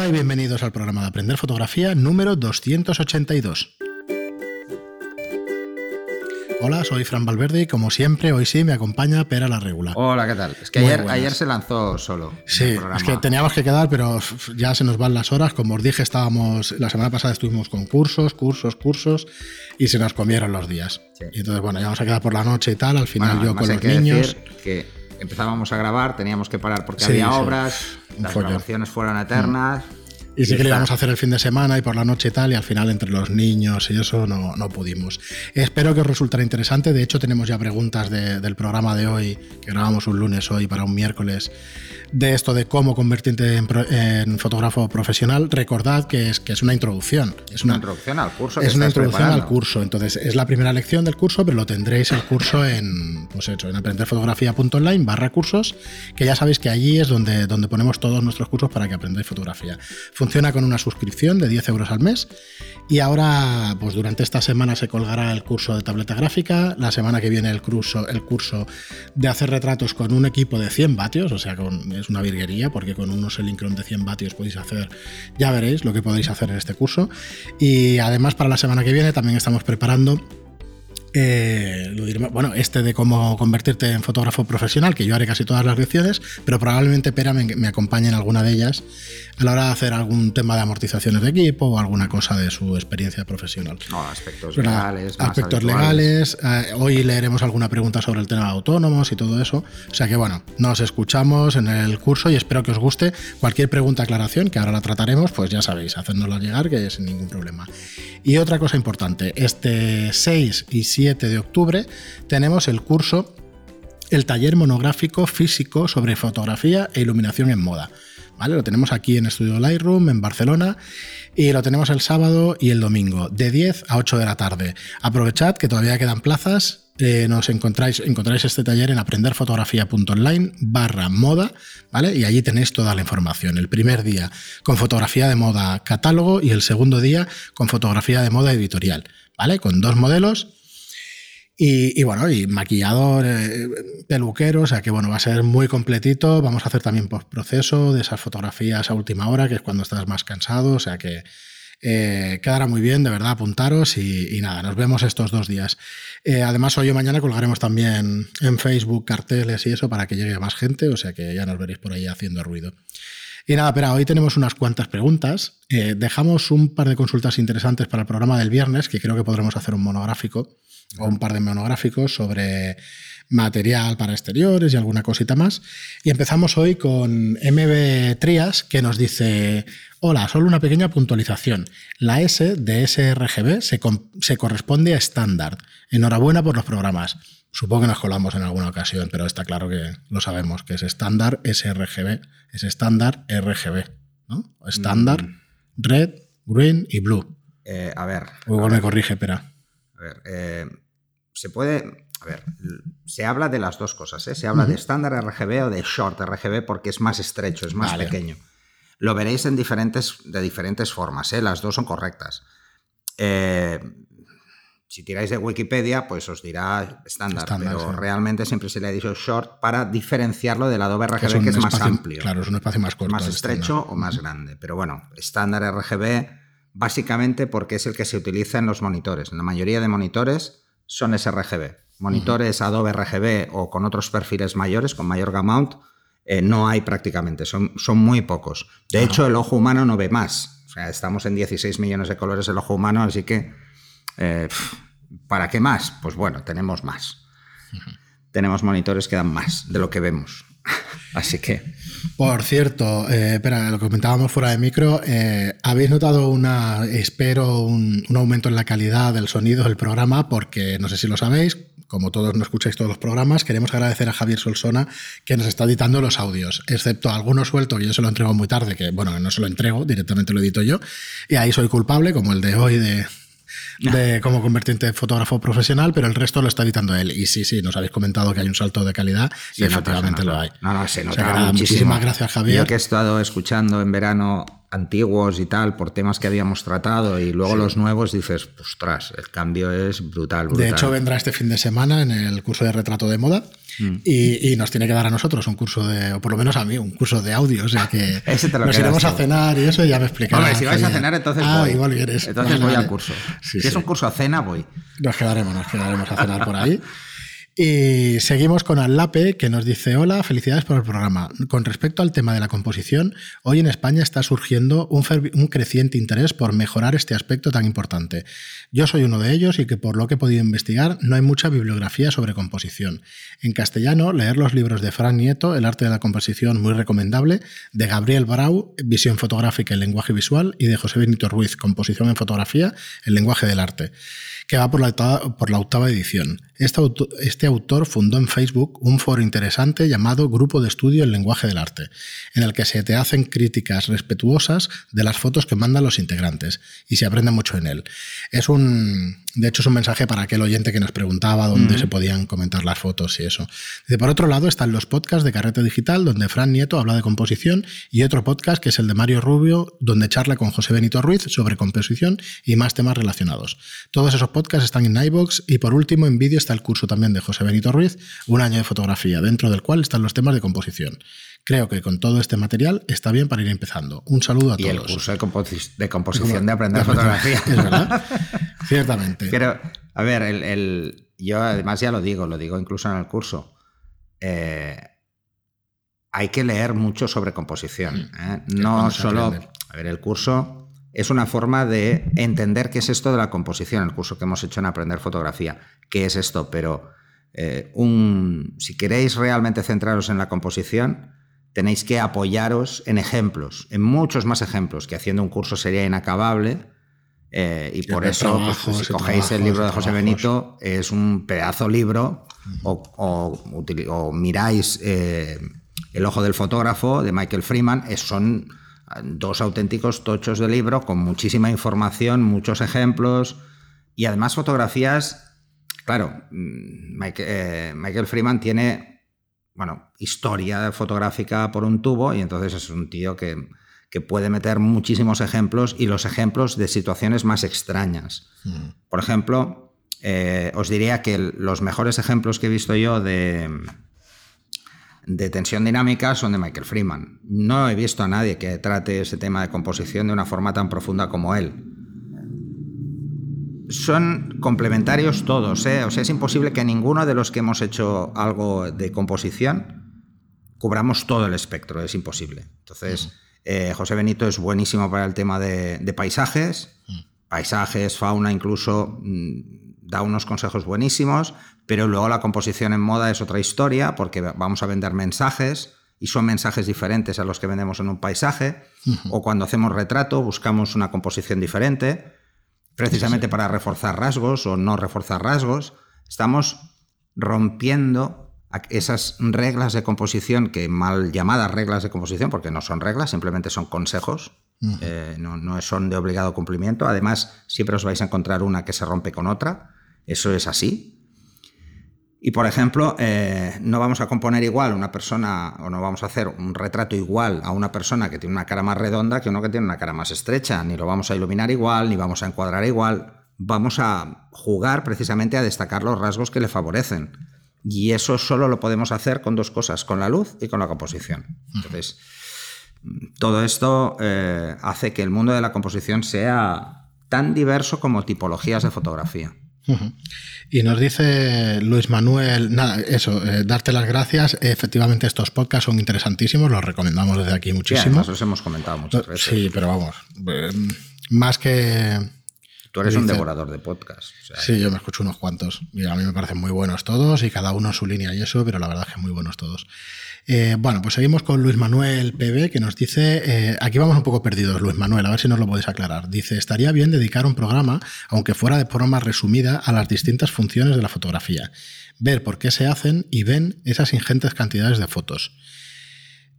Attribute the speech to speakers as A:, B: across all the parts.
A: Hola y bienvenidos al programa de Aprender Fotografía número 282. Hola, soy Fran Valverde y como siempre, hoy sí me acompaña Pera la Regula.
B: Hola, ¿qué tal? Es que ayer, ayer, se lanzó solo.
A: Sí, es que teníamos que quedar, pero ya se nos van las horas. Como os dije, estábamos, la semana pasada estuvimos con cursos, cursos, cursos y se nos comieron los días. Y entonces, bueno, ya vamos a quedar por la noche y tal. Al final yo con los niños.
B: que empezábamos a grabar, teníamos que parar porque había obras, las grabaciones fueron eternas.
A: Y sí que le íbamos a hacer el fin de semana y por la noche y tal, y al final entre los niños y eso no, no pudimos. Espero que os resultara interesante. De hecho, tenemos ya preguntas del programa de hoy, que grabamos un lunes hoy para un miércoles, de esto de cómo convertirte en, fotógrafo profesional, recordad que es, que es una introducción.
B: Es una, introducción al curso.
A: es una introducción al curso. Entonces, es la primera lección del curso, pero lo tendréis el curso en, pues hecho, en aprenderfotografía.online barra cursos, que ya sabéis que allí es donde, donde ponemos todos nuestros cursos para que aprendáis fotografía. Funciona con una suscripción de 10 euros al mes y ahora, pues durante esta semana se colgará el curso de tableta gráfica, la semana que viene el curso, el curso de hacer retratos con un equipo de 100 vatios, o sea, con es una virguería porque con unos Elincron de 100 vatios podéis hacer, ya veréis lo que podéis hacer en este curso. Y además para la semana que viene también estamos preparando eh, bueno, este de cómo convertirte en fotógrafo profesional, que yo haré casi todas las lecciones, pero probablemente Pera me, acompañe en alguna de ellas a la hora de hacer algún tema de amortizaciones de equipo o alguna cosa de su experiencia profesional.
B: No, aspectos legales.
A: Aspectos legales. Eh, hoy leeremos alguna pregunta sobre el tema de autónomos y todo eso. O sea que bueno, nos escuchamos en el curso y espero que os guste. Cualquier pregunta, aclaración, que ahora la trataremos, pues ya sabéis, hacérnosla llegar, que sin ningún problema. Y otra cosa importante, este 6 y 7 de octubre tenemos el curso, el taller monográfico físico sobre fotografía e iluminación en moda. Lo tenemos aquí en Estudio Lightroom, en Barcelona, y lo tenemos el sábado y el domingo, de 10 a 8 de la tarde. Aprovechad que todavía quedan plazas. Eh, nos encontráis, encontráis este taller en aprenderfotografía.online barra moda, ¿vale? Y allí tenéis toda la información. El primer día con fotografía de moda catálogo y el segundo día con fotografía de moda editorial, ¿vale? Con dos modelos y, bueno, y maquillador, eh, peluquero, o sea que bueno, va a ser muy completito. Vamos a hacer también postproceso de esas fotografías a última hora, que es cuando estás más cansado, o sea que eh, quedará muy bien, de verdad, apuntaros y, nada, nos vemos estos dos días. Eh, además, hoy o mañana colgaremos también en Facebook carteles y eso para que llegue más gente, o sea que ya nos veréis por ahí haciendo ruido. Y nada, pero hoy tenemos unas cuantas preguntas. dejamos un par de consultas interesantes para el programa del viernes, que creo que podremos hacer un monográfico o un par de monográficos sobre material para exteriores y alguna cosita más. Y empezamos hoy con MB Trias, que nos dice, hola, solo una pequeña puntualización. La S de sRGB se, se corresponde a estándar. Enhorabuena por los programas. Supongo que nos colamos en alguna ocasión, pero está claro que lo sabemos, que es estándar sRGB, es estándar RGB, ¿no? Estándar, mm. red, green y blue.
B: Eh, a ver.
A: igual me corrige, espera.
B: A ver, eh, se puede. A ver, se habla de las dos cosas, ¿eh? Se habla de estándar RGB o de short RGB porque es más estrecho, es más pequeño. Lo veréis en diferentes, de diferentes formas, ¿eh? Las dos son correctas. si tiráis de Wikipedia, pues os dirá estándar, pero realmente siempre se le ha dicho short para diferenciarlo del Adobe RGB, que es, más amplio.
A: Claro, es un espacio más corto.
B: Más estrecho o más grande. Pero bueno, estándar RGB básicamente porque es el que se utiliza en los monitores. En la mayoría de monitores son sRGB. Monitores Adobe RGB o con otros perfiles mayores, con mayor gamma eh, no hay prácticamente, son, son muy pocos. De hecho, el ojo humano no ve más. O sea, estamos en 16 millones de colores el ojo humano, así que, eh, ¿para qué más? Pues bueno, tenemos más. Tenemos monitores que dan más de lo que vemos. así que...
A: Por cierto, eh, espera, lo comentábamos fuera de micro, eh, ¿habéis notado una, espero, un, aumento en la calidad del sonido del programa? Porque no sé si lo sabéis, como todos no escucháis todos los programas, queremos agradecer a Javier Solsona que nos está editando los audios, excepto algunos sueltos que yo se lo entrego muy tarde, que bueno, no se lo entrego, directamente lo edito yo, y ahí soy culpable, como el de hoy de, de cómo convertirte en fotógrafo profesional, pero el resto lo está editando él. Y sí, sí, nos habéis comentado que hay un salto de calidad y efectivamente lo hay.
B: No, no, se nota muchísimo.
A: Muchísimas gracias, Javier.
B: Yo que he estado escuchando en verano antiguos y tal por temas que habíamos tratado y luego los nuevos dices, ostras, el cambio es brutal, brutal.
A: De hecho, vendrá este fin de semana en el curso de retrato de moda mm. y, nos tiene que dar a nosotros un curso de, o por lo menos a mí, un curso de audio. O sea que nos iremos a cenar y eso ya me explicará.
B: Hombre, si vais a cenar, entonces ah, voy. Igual Entonces voy al curso. si es un curso a cena, voy.
A: Nos quedaremos, nos quedaremos a cenar por ahí. Y seguimos con Alape, que nos dice, hola, felicidades por el programa. Con respecto al tema de la composición, hoy en España está surgiendo un, creciente interés por mejorar este aspecto tan importante. Yo soy uno de ellos y que por lo que he podido investigar no hay mucha bibliografía sobre composición. En castellano, leer los libros de Fran Nieto, El arte de la composición, muy recomendable, de Gabriel Brau, Visión fotográfica y lenguaje visual, y de José Benito Ruiz, Composición en fotografía, el lenguaje del arte que va por la, octava edición. Este este autor fundó en Facebook un foro interesante llamado Grupo de Estudio el Lenguaje del Arte, en el que se te hacen críticas respetuosas de las fotos que mandan los integrantes y se aprende mucho en él. Es un, de hecho, es un mensaje para aquel oyente que nos preguntaba dónde se podían comentar las fotos y eso. por otro lado, están los podcasts de Carrete Digital, donde Fran Nieto habla de composición, y otro podcast que es el de Mario Rubio, donde charla con José Benito Ruiz sobre composición y más temas relacionados. Todos esos podcasts están en iBox y por último en vídeo está el curso también de José Benito Ruiz, un año de fotografía, dentro del cual están los temas de composición. Creo que con todo este material está bien para ir empezando. Un saludo a todos.
B: Y el curso de, composición de aprender fotografía.
A: Es verdad. Ciertamente.
B: Pero, a ver, el, yo además ya lo digo, lo digo incluso en el curso. Eh, hay que leer mucho sobre composición. Mm. ¿eh? No solo. A ver, el curso es una forma de entender qué es esto de la composición, el curso que hemos hecho en Aprender Fotografía. ¿Qué es esto? Pero eh, un, si queréis realmente centraros en la composición, tenéis que apoyaros en ejemplos, en muchos más ejemplos, que haciendo un curso sería inacabable. Eh, y por eso, pues, si cogéis el libro de José Benito, es un pedazo libro, o, miráis eh, El ojo del fotógrafo de Michael Freeman, son dos auténticos tochos de libro con muchísima información, muchos ejemplos y además fotografías. Claro, mm, eh, Michael Freeman tiene bueno, historia fotográfica por un tubo y entonces es un tío que, puede meter muchísimos ejemplos y los ejemplos de situaciones más extrañas. Mm. Por ejemplo, eh, os diría que los mejores ejemplos que he visto yo de, de tensión dinámica son de Michael Freeman. No he visto a nadie que trate ese tema de composición de una forma tan profunda como él son complementarios todos, ¿eh? O sea, es imposible que ninguno de los que hemos hecho algo de composición cubramos todo el espectro, es imposible. Entonces, eh, José Benito es buenísimo para el tema de, paisajes, paisajes, fauna, incluso mm, da unos consejos buenísimos, pero luego la composición en moda es otra historia porque vamos a vender mensajes y son mensajes diferentes a los que vendemos en un paisaje, o cuando hacemos retrato buscamos una composición diferente precisamente para reforzar rasgos o no reforzar rasgos. Estamos rompiendo esas reglas de composición, que mal llamadas reglas de composición, porque no son reglas, simplemente son consejos, eh, no, no, son de obligado cumplimiento. Además, siempre os vais a encontrar una que se rompe con otra. Eso es así. Y por ejemplo, eh, no vamos a componer igual una persona, o no vamos a hacer un retrato igual a una persona que tiene una cara más redonda que uno que tiene una cara más estrecha. Ni lo vamos a iluminar igual, ni vamos a encuadrar igual. Vamos a jugar precisamente a destacar los rasgos que le favorecen. Y eso solo lo podemos hacer con dos cosas, con la luz y con la composición. Entonces, todo esto eh, hace que el mundo de la composición sea tan diverso como tipologías de fotografía.
A: Y nos dice Luis Manuel, nada, eso, eh, darte las gracias. Efectivamente, estos podcasts son interesantísimos, los recomendamos desde aquí muchísimo.
B: los hemos comentado muchas veces.
A: Sí, pero vamos, eh, más que.
B: Tú eres un devorador de podcasts.
A: sí, yo me escucho unos cuantos. Y a mí me parecen muy buenos todos y cada uno su línea y eso, pero la verdad es que muy buenos todos. Eh, bueno, pues seguimos con Luis Manuel PB que nos dice, eh, aquí vamos un poco perdidos, Luis Manuel, a ver si nos lo podéis aclarar. Dice, estaría bien dedicar un programa, aunque fuera de forma resumida, a las distintas funciones de la fotografía, ver por qué se hacen y ven esas ingentes cantidades de fotos.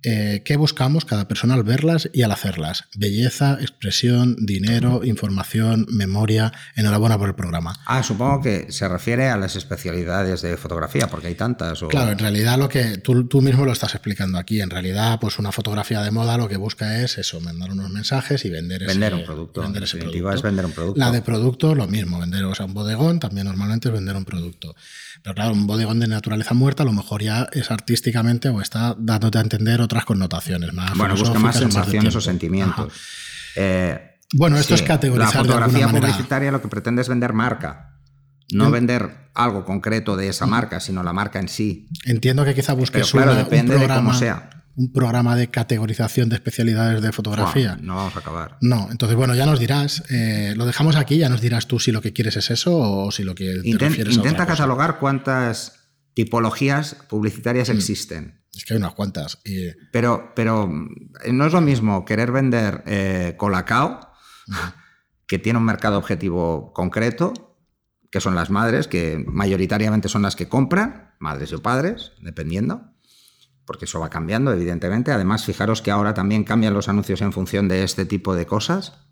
A: Eh, ¿qué buscamos cada persona al verlas y al hacerlas? Belleza, expresión, dinero, información, memoria. Enhorabuena por el programa.
B: Ah, supongo que se refiere a las especialidades de fotografía, porque hay tantas.
A: Claro, en realidad lo que tú, tú, mismo lo estás explicando aquí. En realidad, pues una fotografía de moda lo que busca es eso, mandar unos mensajes y vender,
B: vender un producto.
A: Vender ese producto.
B: es vender un producto.
A: La de producto, lo mismo. Vender o sea, un bodegón también normalmente es vender un producto. Pero claro, un bodegón de naturaleza muerta a lo mejor ya es artísticamente o está dándote a entender otras connotaciones más.
B: Bueno, busca más sensaciones o sentimientos.
A: Eh, bueno, esto es categorizar.
B: La fotografía
A: de
B: publicitaria lo que pretende es vender marca. No vender algo concreto de esa marca, sino la marca en sí.
A: Entiendo que quizá busques
B: Pero, claro, depende un programa, de cómo sea.
A: Un programa de categorización de especialidades de fotografía.
B: no vamos a acabar.
A: No, entonces, bueno, ya nos dirás, eh, lo dejamos aquí, ya nos dirás tú si lo que quieres es eso o si lo que te
B: Intent,
A: refieres
B: Intenta
A: a otra
B: catalogar cuántas tipologías publicitarias
A: Mm.
B: existen.
A: Es que hay unas cuantas. Y...
B: Pero, pero eh, no es lo mismo querer vender eh, Colacao, que tiene un mercado objetivo concreto, que son las madres, que mayoritariamente son las que compran, madres o padres, dependiendo, porque eso va cambiando, evidentemente. Además, fijaros que ahora también cambian los anuncios en función de este tipo de cosas.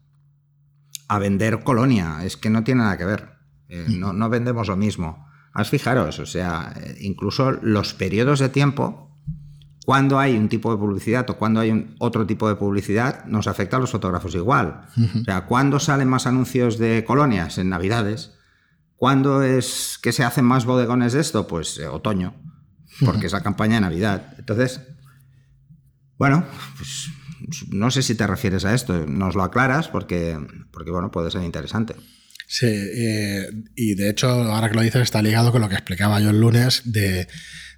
B: A vender colonia, es que no tiene nada que ver. Eh, no, no vendemos lo mismo. Has fijaros, o sea, eh, incluso los periodos de tiempo, cuando hay un tipo de publicidad o cuando hay un otro tipo de publicidad, nos afecta a los fotógrafos igual. O sea, ¿cuándo salen más anuncios de colonias? En Navidades. ¿Cuándo es que se hacen más bodegones de esto? Pues eh, otoño, porque es la campaña de Navidad. Entonces, bueno, pues no sé si te refieres a esto, nos lo aclaras porque, porque bueno, puede ser interesante.
A: Sí, eh, y de hecho, ahora que lo dices, está ligado con lo que explicaba yo el lunes de,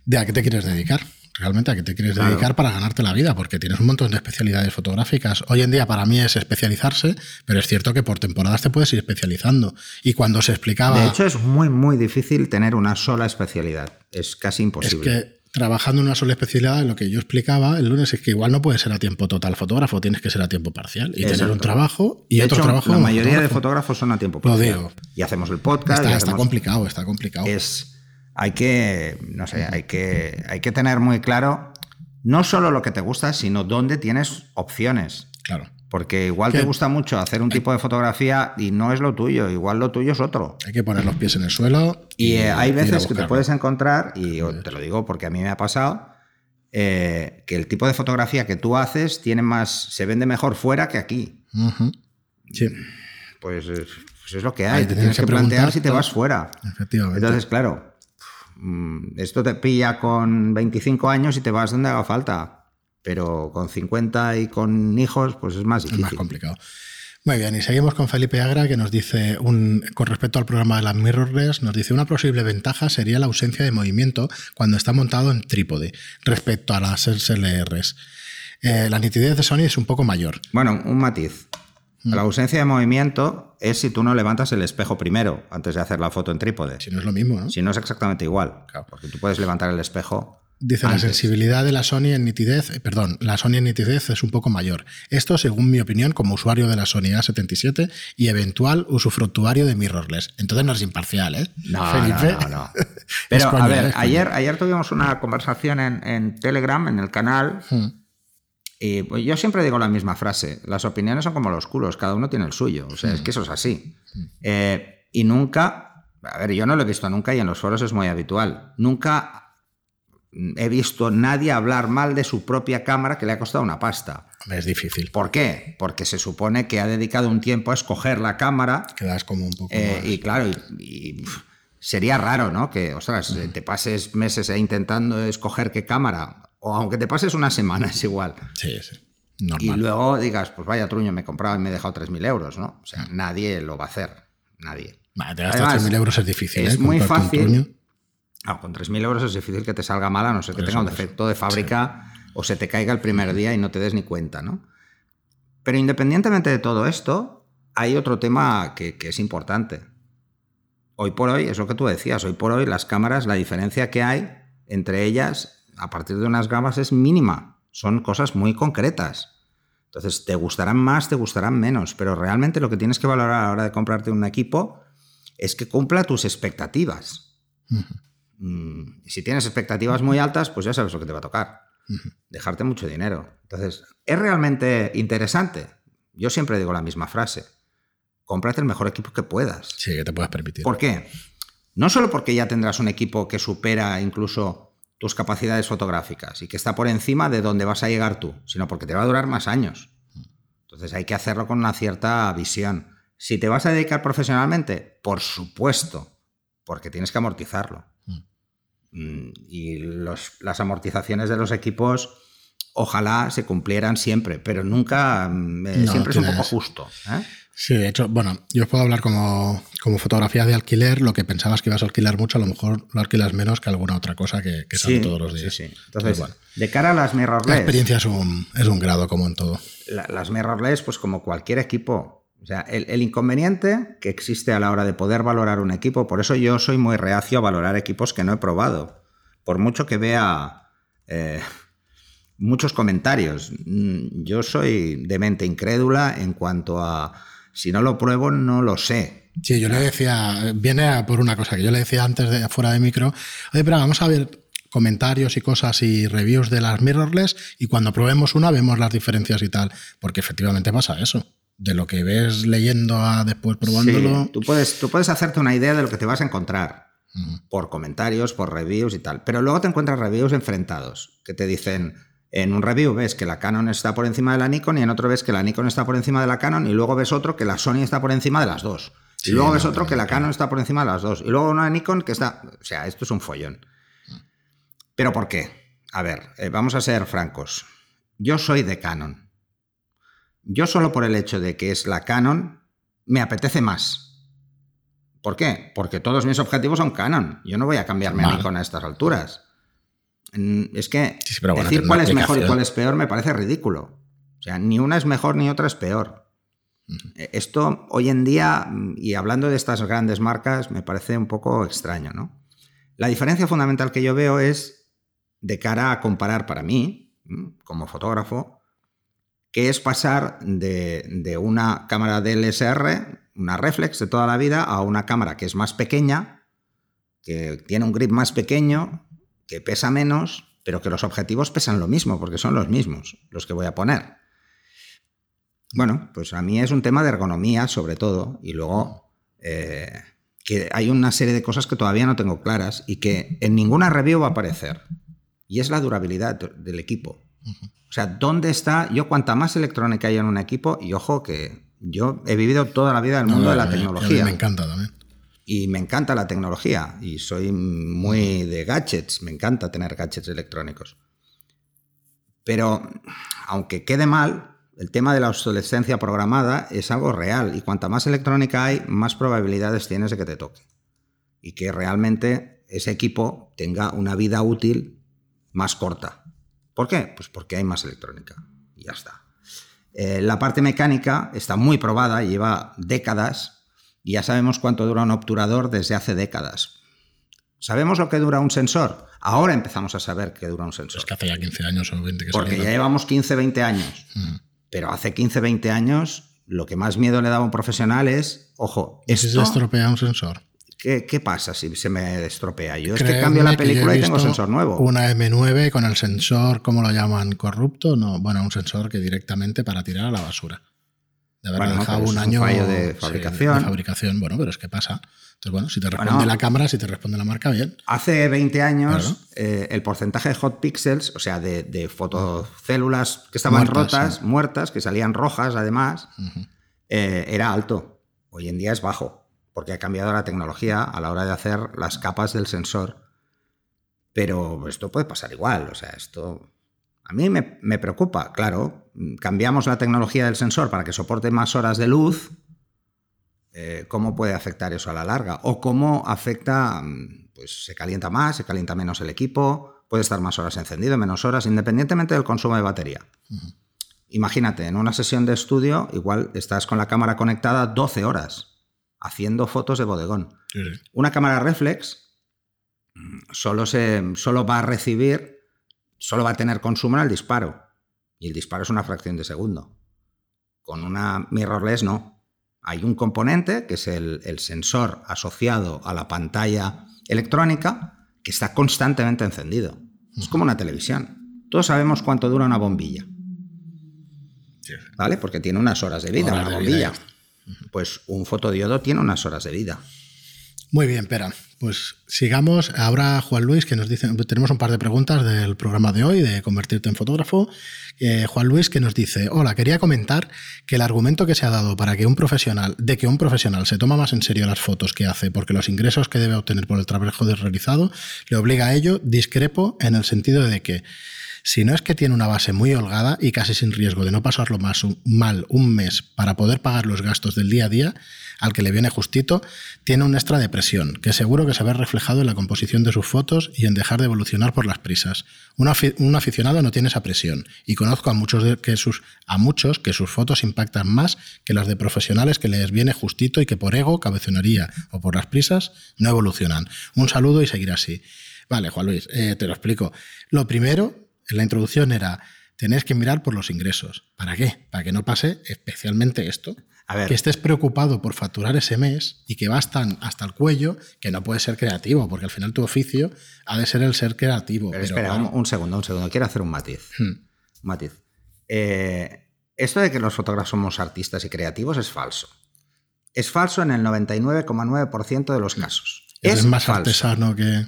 A: de a qué te quieres dedicar. Realmente a qué te quieres
B: Claro.
A: dedicar para ganarte la vida, porque tienes un montón de especialidades fotográficas. Hoy en día para mí es especializarse, pero es cierto que por temporadas te puedes ir especializando. Y cuando se explicaba...
B: De hecho, es muy, muy difícil tener una sola especialidad. Es casi
A: Es
B: imposible.
A: que trabajando en una sola especialidad, lo que yo explicaba el lunes es que igual no puedes ser a tiempo total fotógrafo, tienes que ser a tiempo parcial y tener un trabajo y
B: de
A: otro
B: hecho,
A: trabajo.
B: la mayoría de
A: fotógrafo.
B: fotógrafos son a tiempo
A: Lo
B: parcial.
A: digo.
B: Y hacemos el podcast. y
A: Está, complicado, está complicado.
B: es hay que no sé hay que hay que tener muy claro no solo lo que te gusta sino dónde tienes opciones
A: Claro.
B: porque igual te gusta mucho hacer un tipo de fotografía y no es lo tuyo igual lo tuyo es otro
A: Hay que poner los pies en el suelo.
B: y eh, hay veces que te puedes encontrar y te lo digo porque a mí me ha pasado eh, que el tipo de fotografía que tú haces tiene más se vende mejor fuera que aquí.
A: Sí,
B: pues, es- pues es lo que hay
A: Ahí te tienes
B: tienes
A: que
B: que plantear si te vas fuera
A: efectivamente.
B: Entonces, claro, esto te pilla con 25 años y te vas donde haga falta. Pero con 50 y con hijos, pues es más
A: es más complicado. Muy bien, y seguimos con Felipe Agra que nos dice, un, con respecto al programa de las mirrorless, nos dice una posible ventaja sería la ausencia de movimiento cuando está montado en trípode respecto a las SLRs. Eh, la nitidez de Sony es un poco mayor.
B: Bueno, un matiz.
A: Mm.
B: La ausencia de movimiento es si tú no levantas el espejo primero antes de hacer la foto en trípode.
A: Si no es lo mismo, ¿no?
B: Si no es exactamente igual.
A: Claro.
B: Porque tú puedes levantar el espejo.
A: Dice la sensibilidad de la Sony en nitidez, eh, perdón, la Sony en nitidez es un poco mayor. Esto según mi opinión como usuario de la Sony A77 y eventual usufructuario de mirrorless. Entonces no es imparcial, ¿eh?
B: No,
A: Felipe.
B: no, no, no. Pero, a ver,
A: es coña.
B: ayer, ayer tuvimos una conversación en, en Telegram, en el canal,
A: Hmm.
B: Y pues, yo siempre digo la misma frase, las opiniones son como los culos, cada uno tiene el suyo, o sea, es que eso es así. Eh, y nunca, a ver, yo no lo he visto nunca y en los foros es muy habitual, nunca he visto nadie hablar mal de su propia cámara que le ha costado una pasta.
A: Es difícil.
B: ¿Por qué? Porque se supone que ha dedicado un tiempo a escoger la cámara
A: Quedas como un poco.
B: eh,
A: más-
B: y claro, y, sería raro, ¿no? Que, ostras, te pases meses intentando escoger qué cámara, o aunque te pases una semana, es igual.
A: Sí, sí.
B: Y
A: Normal.
B: luego digas, pues vaya truño, me he comprado y me he dejado 3.000 euros, ¿no? O sea, nadie lo va a hacer, nadie.
A: Vale, te gastas
B: Además,
A: 3.000 euros es difícil.
B: es
A: ¿eh?
B: muy
A: un
B: fácil. Ah, con 3.000 euros es difícil que te salga mal, a no ser que tenga un defecto de fábrica o se te caiga el primer día y no te des ni cuenta, ¿no? Pero independientemente de todo esto, hay otro tema que, que es importante. Hoy por hoy, es lo que tú decías, hoy por hoy las cámaras, la diferencia que hay entre ellas a partir de unas gamas es mínima. Son cosas muy concretas. Entonces, te gustarán más, te gustarán menos, pero realmente lo que tienes que valorar a la hora de comprarte un equipo es que cumpla tus expectativas. Mm, Si tienes expectativas muy altas, pues ya sabes lo que te va a tocar. dejarte mucho dinero. Entonces, ¿es realmente interesante? Yo siempre digo la misma frase. Cómprate el mejor equipo que puedas.
A: Sí, que te puedas permitir.
B: ¿Por qué? No solo porque ya tendrás un equipo que supera incluso tus capacidades fotográficas y que está por encima de donde vas a llegar tú, sino porque te va a durar más años. Entonces hay que hacerlo con una cierta visión. Si te vas a dedicar profesionalmente, por supuesto, porque tienes que amortizarlo. Mm, y las amortizaciones de los equipos ojalá se cumplieran siempre, pero nunca, mm, eh, siempre es un poco justo. ¿eh?
A: Sí, de hecho, bueno, yo os puedo hablar como, como fotografía de alquiler, lo que pensabas que ibas a alquilar mucho, a lo mejor lo alquilas menos que alguna otra cosa que, que sale todos los días.
B: Sí, sí. Entonces, de cara a las mirrorless...
A: La experiencia es un, es un grado como en todo.
B: las mirrorless, pues como cualquier equipo, o sea, el, inconveniente que existe a la hora de poder valorar un equipo, por eso yo soy muy reacio a valorar equipos que no he probado. Por mucho que vea eh, muchos comentarios, mm, yo soy de mente incrédula en cuanto a si no lo pruebo, no lo sé.
A: Sí, yo le decía, viene por una cosa que yo le decía antes de fuera de micro, oye, pero vamos a ver comentarios y cosas y reviews de las mirrorless y cuando probemos una vemos las diferencias y tal, porque efectivamente pasa eso. De lo que ves leyendo a después probándolo.
B: tú, puedes, tú puedes hacerte una idea de lo que te vas a encontrar por comentarios, por reviews y tal. Pero luego te encuentras reviews enfrentados que te dicen, en un review ves que la Canon está por encima de la Nikon y en otro ves que la Nikon está por encima de la Canon y luego ves otro que la Sony está por encima de las dos. y luego ves otro que la Canon está por encima de las dos. Y luego una Nikon que está... O sea, esto es un follón. ¿Pero por qué? A ver, eh, vamos a ser francos. Yo soy de Canon. Yo solo por el hecho de que es la Canon me apetece más. ¿Por qué? Porque todos mis objetivos son Canon. Yo no voy a cambiarme a Nikon a estas alturas. Es que decir cuál es mejor y cuál es peor me parece ridículo. O sea, ni una es mejor ni otra es peor. E, esto hoy en día, y hablando de estas grandes marcas, me parece un poco extraño, ¿no? La diferencia fundamental que yo veo es de cara a comparar para mí, como fotógrafo, que es pasar de, de una cámara DLSR, una reflex de toda la vida, a una cámara que es más pequeña, que tiene un grip más pequeño, que pesa menos, pero que los objetivos pesan lo mismo, porque son los mismos los que voy a poner. Bueno, pues a mí es un tema de ergonomía sobre todo, y luego eh, que hay una serie de cosas que todavía no tengo claras y que en ninguna review va a aparecer, y es la durabilidad del equipo. O sea, ¿dónde está? Yo cuanta más electrónica hay en un equipo, y ojo que yo he vivido toda la vida en el mundo de la tecnología.
A: Me encanta también.
B: Y me encanta la tecnología y soy muy de gadgets, me encanta tener gadgets electrónicos. Pero aunque quede mal, el tema de la obsolescencia programada es algo real y cuanta más electrónica hay, más probabilidades tienes de que te toque. Y que realmente ese equipo tenga una vida útil más corta. ¿Por qué? Pues porque hay más electrónica. Y ya está. Eh, la parte mecánica está muy probada, lleva décadas y ya sabemos cuánto dura un obturador desde hace décadas. ¿Sabemos lo que dura un sensor? Ahora empezamos a saber qué dura un sensor.
A: Es que hace ya 15 años o 20 que
B: Porque ya llevamos 15, 20 años. Pero hace 15, 20 años lo que más miedo le daba a un profesional es, ojo,
A: ¿y si se estropea un sensor?
B: ¿Qué, pasa si se me estropea? Yo es que cambio la película y tengo sensor nuevo.
A: Una M9 con el sensor, ¿cómo lo llaman? ¿Corrupto? No, bueno, un sensor que directamente para tirar a la basura de haber dejado un año
B: de fabricación.
A: fabricación. Bueno, pero es que pasa. Entonces, bueno, si te responde la cámara, si te responde la marca, bien.
B: Hace 20 años, eh, el porcentaje de hot pixels, o sea, de, fotocélulas que estaban rotas, muertas, que salían rojas además, eh, era alto. Hoy en día es bajo, porque ha cambiado la tecnología a la hora de hacer las capas del sensor. Pero esto puede pasar igual, o sea, esto a mí me, preocupa, claro, cambiamos la tecnología del sensor para que soporte más horas de luz, eh, ¿cómo puede afectar eso a la larga? O cómo afecta, mm, pues se calienta más, se calienta menos el equipo, puede estar más horas encendido, menos horas, independientemente del consumo de batería. Imagínate, en una sesión de estudio, igual estás con la cámara conectada 12 horas haciendo fotos de bodegón. Una cámara reflex mm, solo, se, solo va a recibir solo va a tener consumo en el disparo. Y el disparo es una fracción de segundo. Con una mirrorless no. Hay un componente, que es el, sensor asociado a la pantalla electrónica, que está constantemente encendido. Es como una televisión. Todos sabemos cuánto dura una bombilla. ¿Vale? Porque tiene unas horas de vida
A: Horas
B: una bombilla.
A: vida,
B: Pues un fotodiodo tiene unas horas de vida.
A: Muy bien, Pera. Pues sigamos. Ahora Juan Luis, que nos dice, tenemos un par de preguntas del programa de hoy, de convertirte en fotógrafo. Eh, Juan Luis que nos dice, hola, quería comentar que el argumento que se ha dado para que un profesional, de que un profesional se toma más en serio las fotos que hace porque los ingresos que debe obtener por el trabajo realizado le obliga a ello, discrepo en el sentido de que si no es que tiene una base muy holgada y casi sin riesgo de no pasarlo más mal un mes para poder pagar los gastos del día a día, al que le viene justito, tiene un extra de presión, que seguro que se ve reflejado en la composición de sus fotos y en dejar de evolucionar por las prisas. Un aficionado no tiene esa presión, y conozco a muchos, de- que sus, a muchos que sus fotos impactan más que las de profesionales que les viene justito y que por ego, cabezonería o por las prisas no evolucionan. Un saludo y seguir así. Vale, Juan Luis, eh, te lo explico. Lo primero, en la introducción era, tenéis que mirar por los ingresos. ¿Para qué? Para que no pase especialmente esto.
B: A ver.
A: Que estés preocupado por facturar ese mes y que vas tan hasta el cuello que no puedes ser creativo, porque al final tu oficio ha de ser el ser creativo.
B: Pero,
A: Pero,
B: espera,
A: claro,
B: un, un segundo, un segundo. Quiero hacer un matiz.
A: hmm,
B: matiz. Eh, esto de que los fotógrafos somos artistas y creativos es falso. Es falso en el 99,9% de los casos.
A: eres
B: Es
A: más
B: falso.
A: artesano que...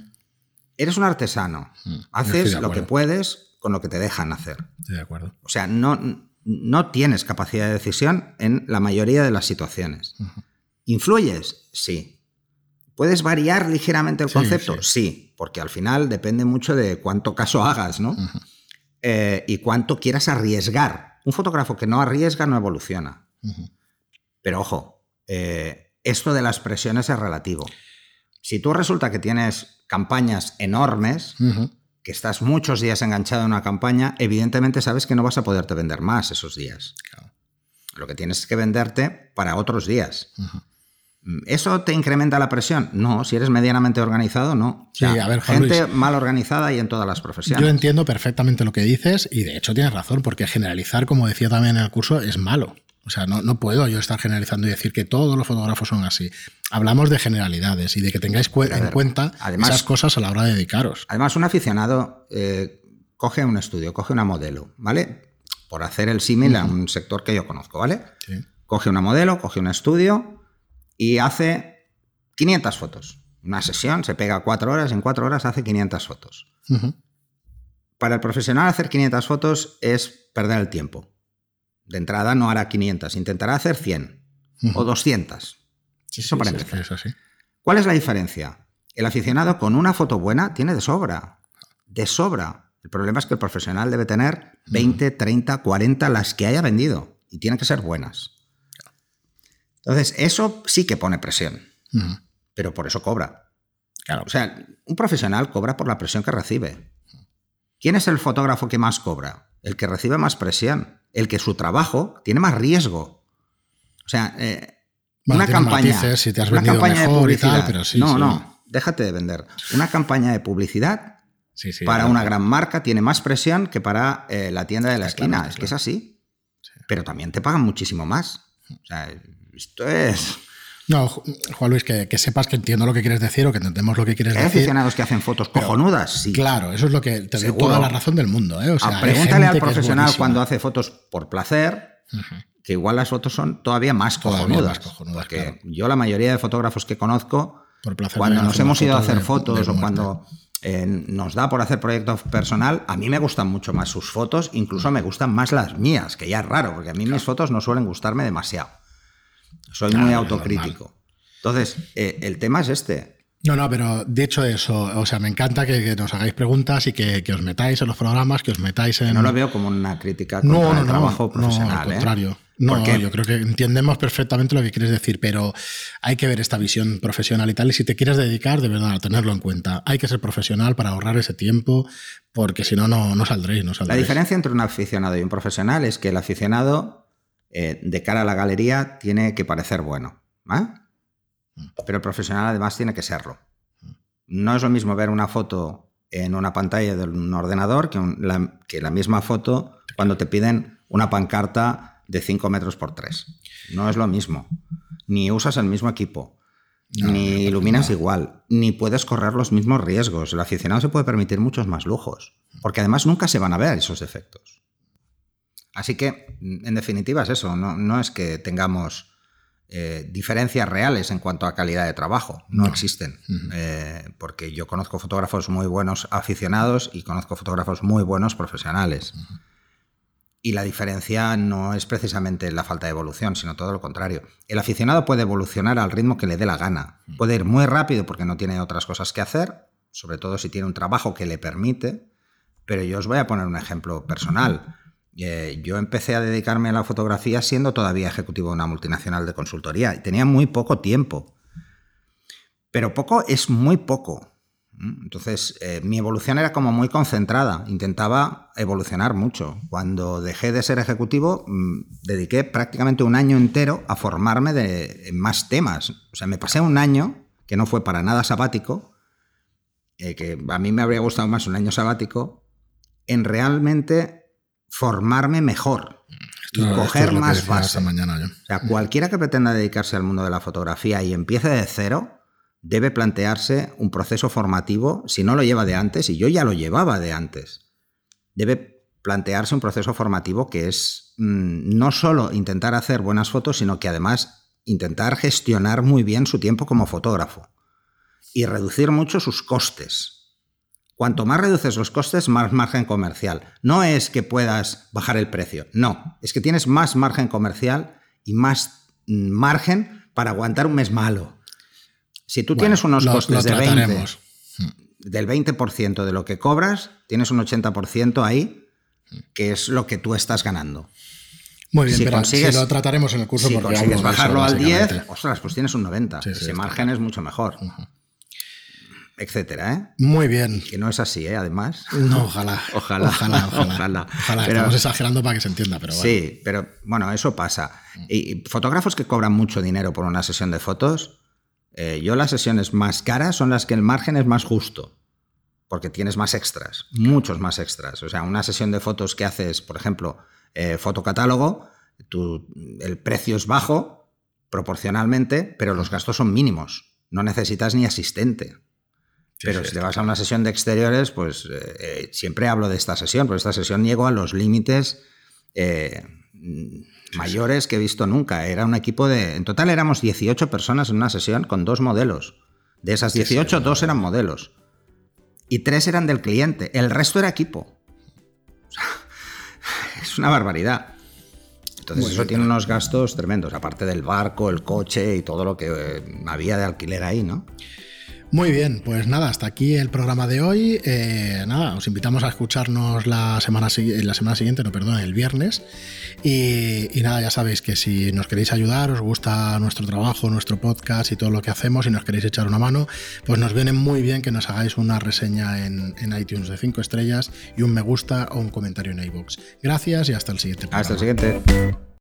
B: Eres un artesano.
A: Mm, estoy
B: Haces lo que puedes con lo que te dejan hacer.
A: Estoy de acuerdo.
B: O sea, no, no tienes capacidad de decisión en la mayoría de las situaciones. ¿Influyes? Sí. ¿Puedes variar ligeramente el
A: Sí,
B: concepto?
A: sí.
B: Sí. porque al final depende mucho de cuánto caso hagas, ¿no? Eh, y cuánto quieras arriesgar. Un fotógrafo que no arriesga no evoluciona. Pero ojo, eh, esto de las presiones es relativo. Si tú resulta que tienes campañas enormes. Que estás muchos días enganchado en una campaña, evidentemente sabes que no vas a poderte vender más esos días.
A: Claro.
B: Lo que tienes es que venderte para otros días.
A: Ujú.
B: ¿Eso te incrementa la presión? No, si eres medianamente organizado, no. O
A: Sí,
B: sea,
A: a ver, Juan
B: gente
A: Luis.
B: mal organizada y en todas las profesiones.
A: Yo entiendo perfectamente lo que dices y de hecho tienes razón, porque generalizar, como decía también en el curso, es malo. O sea, no, no puedo yo estar generalizando y decir que todos los fotógrafos son así. Hablamos de generalidades y de que tengáis
B: ver,
A: en cuenta
B: además-
A: esas cosas a la hora de dedicaros.
B: Además, un aficionado eh, coge un estudio, coge una modelo, ¿vale? Por hacer el símil a un sector que yo conozco, ¿vale?
A: Sí.
B: Coge una modelo, coge un estudio y hace 500 fotos. Una sesión, se pega cuatro horas, en cuatro horas hace 500 fotos. Para el profesional hacer 500 fotos es perder el tiempo. De entrada no hará 500, intentará hacer 100
A: Ujú.
B: o 200.
A: Sí,
B: Eso para
A: sí, es
B: empezar.
A: que es así.
B: ¿Cuál es la diferencia? El aficionado con una foto buena tiene de sobra. De sobra. El problema es que el profesional debe tener 20, 30, 40, las que haya vendido. Y tienen que ser buenas. Entonces, eso sí que pone presión. Pero por eso cobra.
A: Claro.
B: O sea, un profesional cobra por la presión que recibe. ¿Quién es el fotógrafo que más cobra? El que recibe más presión. El que su trabajo tiene más riesgo. O sea, eh,
A: Bueno,
B: una campaña.
A: matices, si te has
B: una campaña de
A: mejor y tal,
B: publicidad.
A: pero sí,
B: no,
A: sí.
B: no, déjate de vender. Una campaña de publicidad
A: Sí,
B: para una gran marca tiene más presión que para eh, la tienda de la
A: Está
B: esquina.
A: claro,
B: es que es así. Pero también te pagan muchísimo más. O sea, esto es.
A: No, Ju- Juan Luis, que, que sepas que entiendo lo que quieres decir o que entendemos lo que quieres
B: Hay
A: decir.
B: aficionados que hacen fotos
A: Pero-
B: cojonudas, sí.
A: Claro, eso es lo que te doy toda la razón del mundo. ¿eh? O sea,
B: Ah,
A: hay
B: pregúntale al profesional cuando hace fotos por placer, que igual las fotos son todavía más
A: Todavía
B: cojonudas.
A: más cojonudas,
B: porque
A: claro.
B: yo la mayoría de fotógrafos que conozco,
A: Por placer
B: cuando nos hemos ido a hacer
A: de-
B: fotos
A: de
B: o cuando eh, nos da por hacer proyectos personal, a mí me gustan mucho más sus fotos, incluso me gustan más las mías, que ya es raro, porque a mí mis fotos no suelen gustarme demasiado. Soy muy autocrítico. Entonces, eh, el tema es este.
A: No, no, pero dicho eso, o sea, me encanta que, que nos hagáis preguntas y que, que os metáis en los programas, que os metáis en.
B: No lo veo como una crítica contra
A: No, no,
B: el
A: no,
B: trabajo
A: no,
B: profesional.
A: al
B: ¿eh?
A: contrario. No,
B: ¿Por qué?
A: yo creo que entendemos perfectamente lo que quieres decir, pero hay que ver esta visión profesional y tal. Y si te quieres dedicar, de verdad, a tenerlo en cuenta. Hay que ser profesional para ahorrar ese tiempo, porque si no, no, no saldréis, no
B: La
A: saldréis.
B: diferencia entre un aficionado y un profesional es que el aficionado, eh, de cara a la galería, tiene que parecer bueno. ¿ah? Pero el profesional además tiene que serlo. No es lo mismo ver una foto en una pantalla de un ordenador que, un- la, que la misma foto cuando te piden una pancarta de 5 metros por 3. No es lo mismo. Ni usas el mismo equipo. ni iluminas igual, ni puedes correr los mismos riesgos. El aficionado se puede permitir muchos más lujos, porque además nunca se van a ver esos defectos. Así que, en definitiva, es eso, no, es que tengamos eh, diferencias reales en cuanto a calidad de trabajo, no, existen, eh, porque yo conozco fotógrafos muy buenos aficionados y conozco fotógrafos muy buenos profesionales. Y la diferencia no es precisamente la falta de evolución, sino todo lo contrario. El aficionado puede evolucionar al ritmo que le dé la gana. Puede ir muy rápido porque no tiene otras cosas que hacer, sobre todo si tiene un trabajo que le permite. Pero yo os voy a poner un ejemplo personal. Eh, yo empecé a dedicarme a la fotografía siendo todavía ejecutivo de una multinacional de consultoría y tenía muy poco tiempo. Pero poco es muy poco. Entonces, eh, mi evolución era como muy concentrada, intentaba evolucionar mucho. Cuando dejé de ser ejecutivo, mm, dediqué prácticamente un año entero a formarme de, más temas. O sea, me pasé un año, que no fue para nada sabático, eh, que a mí me habría gustado más un año sabático, en realmente formarme mejor y coger más base.
A: Mañana,
B: o sea, cualquiera que pretenda dedicarse al mundo de la fotografía y empiece de cero, debe plantearse un proceso formativo, si no lo lleva de antes, y yo ya lo llevaba de antes, debe plantearse un proceso formativo que es mm, no solo intentar hacer buenas fotos, sino que además intentar gestionar muy bien su tiempo como fotógrafo y reducir mucho sus costes. Cuanto más reduces los costes, más margen comercial. No es que puedas bajar el precio, no, es que tienes más margen comercial y más mm, margen para aguantar un mes malo. Si tú tienes unos costes de 20, del 20% de lo que cobras, tienes un 80% ahí, que es lo que tú estás ganando.
A: Muy bien, si, pero si lo trataremos en el curso.
B: Si consigues bajarlo al 10, ostras, pues tienes un 90. Ese margen es mucho mejor. Etcétera, ¿eh?
A: Muy bien.
B: Que no es así, ¿eh? Además.
A: No, ojalá.
B: ojalá.
A: Ojalá, ojalá. ojalá. Estamos exagerando para que se entienda, pero bueno.
B: Sí, pero bueno, eso pasa. Y fotógrafos que cobran mucho dinero por una sesión de fotos, eh, yo las sesiones más caras son las que el margen es más justo, porque tienes más extras, muchos más extras. O sea, una sesión de fotos que haces, por ejemplo, eh, fotocatálogo, el precio es bajo proporcionalmente, pero los gastos son mínimos. No necesitas ni asistente. Pero si te vas a una sesión de exteriores, pues eh, siempre hablo de esta sesión, porque esta sesión llego a los límites mayores que he visto nunca. Era un equipo de. En total éramos 18 personas en una sesión con dos modelos. De esas 18, dos eran modelos. Y tres eran del cliente. El resto era equipo. es una barbaridad. Entonces, eso tiene unos gastos tremendos, aparte del barco, el coche y todo lo que eh, había de alquiler ahí, ¿no?
A: Muy bien, pues nada, hasta aquí el programa de hoy. Eh, nada, os invitamos a escucharnos la semana, la semana siguiente, no, perdón, el viernes. Y, nada, ya sabéis que si nos queréis ayudar, os gusta nuestro trabajo, nuestro podcast y todo lo que hacemos y nos queréis echar una mano, pues nos viene muy bien que nos hagáis una reseña en, iTunes de 5 estrellas y un me gusta o un comentario en iBox. Gracias y hasta el siguiente.
B: Hasta el siguiente.